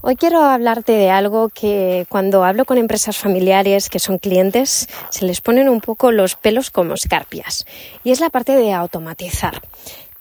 Hoy quiero hablarte de algo que cuando hablo con empresas familiares que son clientes se les ponen un poco los pelos como escarpias y es la parte de automatizar.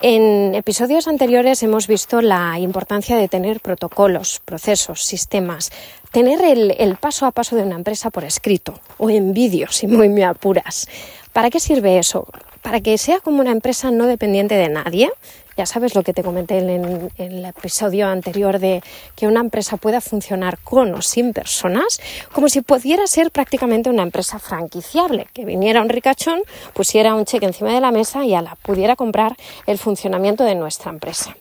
En episodios anteriores hemos visto la importancia de tener protocolos, procesos, sistemas, tener el, paso a paso de una empresa por escrito o en vídeo, si muy me apuras. ¿Para qué sirve eso? Para que sea como una empresa no dependiente de nadie, ya sabes lo que te comenté en, el episodio anterior de que una empresa pueda funcionar con o sin personas, como si pudiera ser prácticamente una empresa franquiciable, que viniera un ricachón, pusiera un cheque encima de la mesa y a la pudiera comprar el funcionamiento de nuestra empresa.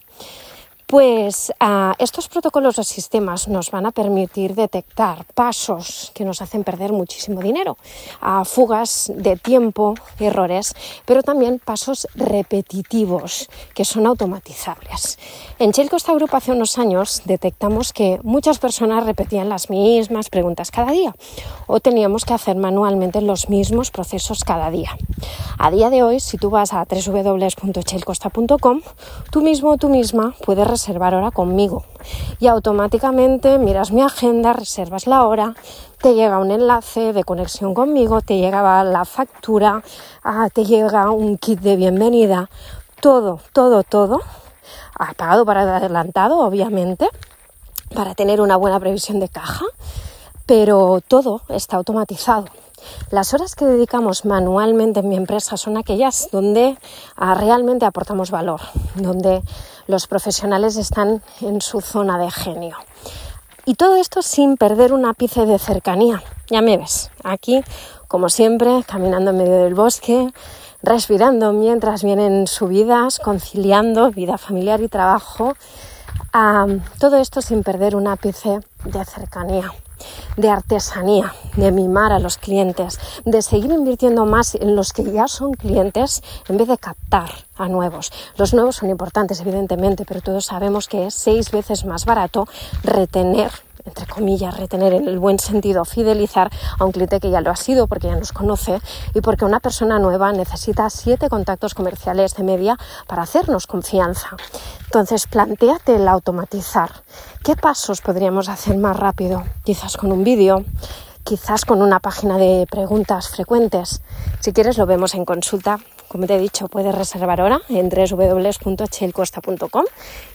Pues ah, estos protocolos o sistemas nos van a permitir detectar pasos que nos hacen perder muchísimo dinero, a fugas de tiempo, errores, pero también pasos repetitivos que son automatizables. En Shell Costa Group hace unos años detectamos que muchas personas repetían las mismas preguntas cada día o teníamos que hacer manualmente los mismos procesos cada día. A día de hoy, si tú vas a www.chelcosta.com, tú mismo o tú misma puedes reservar hora conmigo y automáticamente miras mi agenda, reservas la hora, te llega un enlace de conexión conmigo, te llega la factura, ah, te llega un kit de bienvenida, todo, todo, todo, pagado para adelantado, obviamente, para tener una buena previsión de caja, pero todo está automatizado. Las horas que dedicamos manualmente en mi empresa son aquellas donde ah, realmente aportamos valor, donde los profesionales están en su zona de genio. Y todo esto sin perder un ápice de cercanía. Ya me ves, aquí, como siempre, caminando en medio del bosque, respirando mientras vienen subidas, conciliando vida familiar y trabajo. Ah, todo esto sin perder un ápice de cercanía de artesanía, de mimar a los clientes, de seguir invirtiendo más en los que ya son clientes en vez de captar a nuevos. Los nuevos son importantes, evidentemente, pero todos sabemos que es seis veces más barato retener entre comillas, retener en el buen sentido, fidelizar a un cliente que ya lo ha sido porque ya nos conoce y porque una persona nueva necesita siete contactos comerciales de media para hacernos confianza. Entonces, planteate el automatizar. ¿Qué pasos podríamos hacer más rápido? Quizás con un vídeo, quizás con una página de preguntas frecuentes. Si quieres, lo vemos en consulta. Como te he dicho, puedes reservar ahora en www.chelcosta.com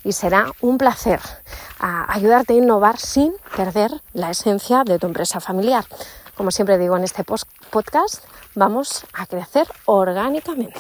y será un placer ayudarte a innovar sin perder la esencia de tu empresa familiar. Como siempre digo en este podcast, vamos a crecer orgánicamente.